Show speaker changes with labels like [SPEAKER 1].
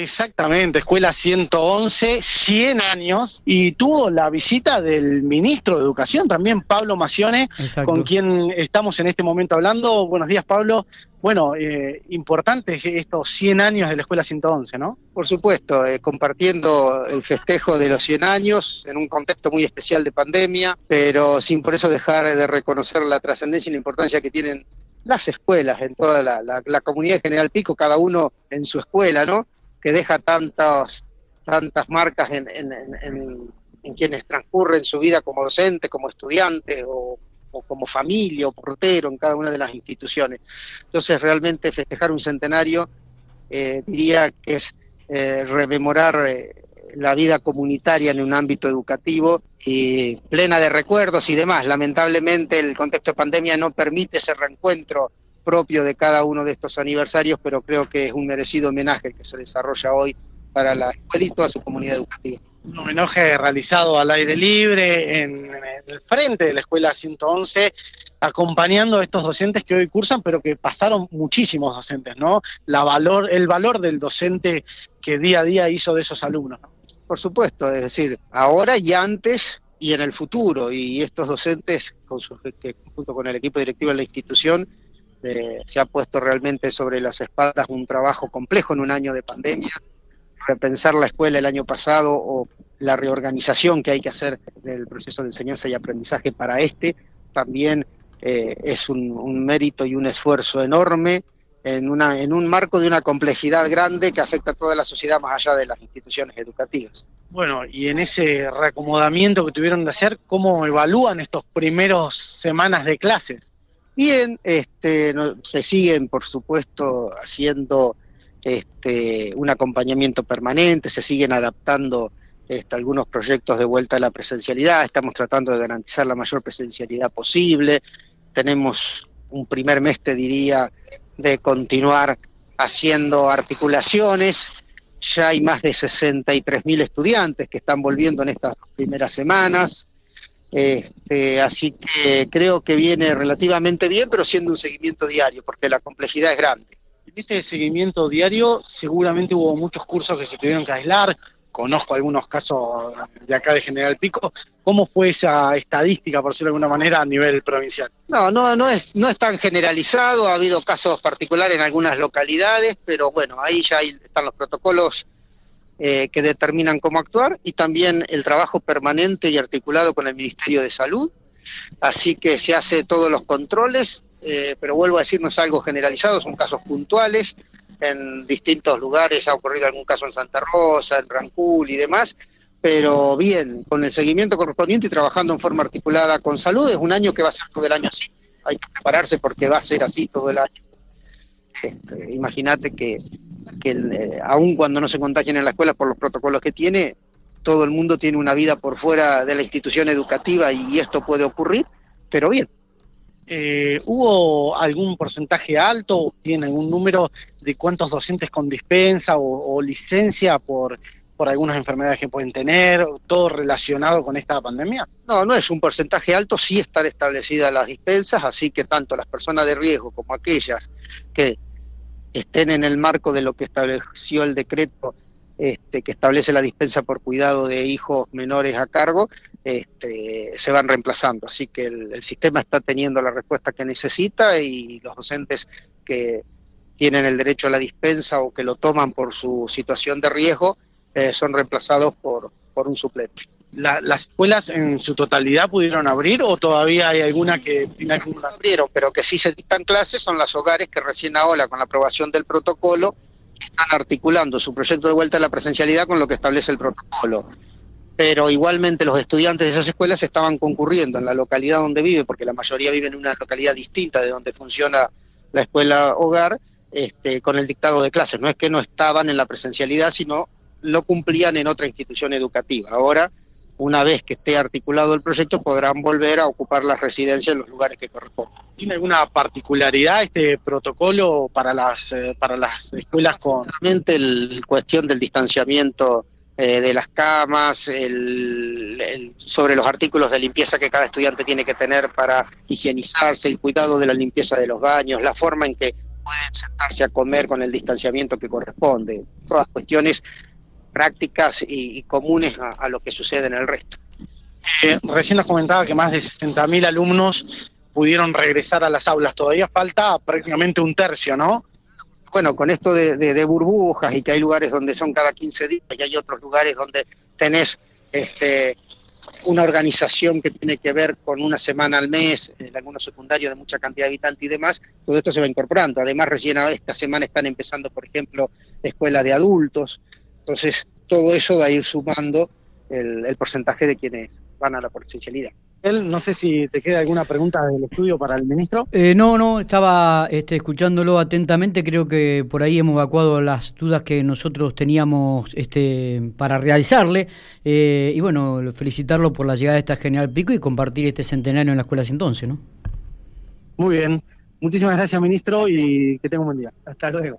[SPEAKER 1] Exactamente, Escuela 111, 100 años, y tuvo la visita del ministro de Educación también, Pablo Macione, con quien estamos en este momento hablando. Buenos días, Pablo. Bueno, eh, importante estos 100 años de la Escuela 111, ¿no?
[SPEAKER 2] Por supuesto, eh, compartiendo el festejo de los 100 años en un contexto muy especial de pandemia, pero sin por eso dejar de reconocer la trascendencia y la importancia que tienen las escuelas en toda la, comunidad de General Pico, cada uno en su escuela, ¿no? Que deja tantas, tantas marcas en, quienes transcurren su vida como docente, como estudiante o, como familia o portero en cada una de las instituciones. Entonces, realmente festejar un centenario, eh, diría que es eh, rememorar eh, la vida comunitaria en un ámbito educativo y plena de recuerdos y demás. Lamentablemente el contexto de pandemia no permite ese reencuentro propio de cada uno de estos aniversarios, pero creo que es un merecido homenaje que se desarrolla hoy para la escuela y toda su comunidad educativa.
[SPEAKER 1] Un homenaje realizado al aire libre en, el frente de la escuela 111 acompañando a estos docentes que hoy cursan, pero que pasaron muchísimos docentes, ¿no? La valor, el valor del docente que día a día hizo de esos alumnos. ¿no?
[SPEAKER 2] Por supuesto, es decir, ahora y antes y en el futuro. Y estos docentes, con que junto con el equipo directivo de la institución, eh, se ha puesto realmente sobre las espaldas un trabajo complejo en un año de pandemia. Repensar la escuela el año pasado o la reorganización que hay que hacer del proceso de enseñanza y aprendizaje para este, también eh, es un mérito y un esfuerzo enorme en, una, en un marco de una complejidad grande que afecta a toda la sociedad más allá de las instituciones educativas.
[SPEAKER 1] Bueno, y en ese reacomodamiento que tuvieron de hacer, ¿cómo evalúan estos primeros semanas de clases?
[SPEAKER 2] Bien, este, se siguen, por supuesto, haciendo este, un acompañamiento permanente, se siguen adaptando este, algunos proyectos de vuelta a la presencialidad, estamos tratando de garantizar la mayor presencialidad posible, tenemos un primer mes, te diría, de continuar haciendo articulaciones. Ya hay más de 63 mil estudiantes que están volviendo en estas primeras semanas. Este, así que creo que viene relativamente bien, pero siendo un seguimiento diario, porque la complejidad es grande.
[SPEAKER 1] En este seguimiento diario seguramente hubo muchos cursos que se tuvieron que aislar, conozco algunos casos de acá de General Pico. ¿Cómo fue esa estadística, por decirlo de alguna manera, a nivel provincial?
[SPEAKER 2] No, no, no es, no es tan generalizado, ha habido casos particulares en algunas localidades, pero bueno, ahí ya están los protocolos eh, que determinan cómo actuar y también el trabajo permanente y articulado con el Ministerio de Salud. Así que se hace todos los controles, eh, pero vuelvo a decir, no es algo generalizado, son casos puntuales en distintos lugares, ha ocurrido algún caso en Santa Rosa, en Rancul y demás, pero bien, con el seguimiento correspondiente y trabajando en forma articulada con salud, es un año que va a ser todo el año así, hay que prepararse porque va a ser así todo el año. Este, imagínate que, que eh, aun cuando no se contagien en la escuela por los protocolos que tiene, todo el mundo tiene una vida por fuera de la institución educativa y esto puede ocurrir, pero bien,
[SPEAKER 1] eh, ¿hubo algún porcentaje alto, tiene algún número de cuántos docentes con dispensa o, licencia por, por algunas enfermedades que pueden tener, todo relacionado con esta pandemia?
[SPEAKER 2] No, no es un porcentaje alto, sí están establecidas las dispensas, así que tanto las personas de riesgo como aquellas que estén en el marco de lo que estableció el decreto este, que establece la dispensa por cuidado de hijos menores a cargo, este, se van reemplazando. Así que el, sistema está teniendo la respuesta que necesita y los docentes que tienen el derecho a la dispensa o que lo toman por su situación de riesgo eh, son reemplazados por, por un suplente.
[SPEAKER 1] ¿Las escuelas en su totalidad pudieron abrir o todavía hay alguna que
[SPEAKER 2] tiene abrieron, pero que sí se dictan clases son las hogares que recién ahora con la aprobación del protocolo están articulando su proyecto de vuelta a la presencialidad con lo que establece el protocolo. Pero igualmente los estudiantes de esas escuelas estaban concurriendo en la localidad donde vive, porque la mayoría vive en una localidad distinta de donde funciona la escuela hogar, este, con el dictado de clases. No es que no estaban en la presencialidad, sino lo cumplían en otra institución educativa. Ahora una vez que esté articulado el proyecto, podrán volver a ocupar las residencias en los lugares que corresponden.
[SPEAKER 1] ¿Tiene alguna particularidad este protocolo para las, eh, para las escuelas con...?
[SPEAKER 2] La cuestión del distanciamiento eh, de las camas, el, sobre los artículos de limpieza que cada estudiante tiene que tener para higienizarse, el cuidado de la limpieza de los baños, la forma en que pueden sentarse a comer con el distanciamiento que corresponde. Todas cuestiones prácticas y, comunes a, lo que sucede en el resto.
[SPEAKER 1] Eh, recién nos comentaba que más de 60.000 alumnos pudieron regresar a las aulas. Todavía falta prácticamente un tercio, ¿no?
[SPEAKER 2] Bueno, con esto de, burbujas y que hay lugares donde son cada 15 días y hay otros lugares donde tenés este, una organización que tiene que ver con una semana al mes, en algunos secundarios de mucha cantidad de habitantes y demás, todo esto se va incorporando. Además, recién esta semana están empezando, por ejemplo, escuelas de adultos. Entonces, todo eso va a ir sumando el porcentaje de quienes van a la presencialidad
[SPEAKER 1] no sé si te queda alguna pregunta del estudio para el ministro.
[SPEAKER 3] Eh, no, no, estaba este, escuchándolo atentamente. Creo que por ahí hemos evacuado las dudas que nosotros teníamos este, para realizarle. Eh, y bueno, felicitarlo por la llegada de esta General Pico y compartir este centenario en la escuela entonces, ¿no?
[SPEAKER 1] Muy bien. Muchísimas gracias, ministro, y que tenga un buen día. Hasta luego.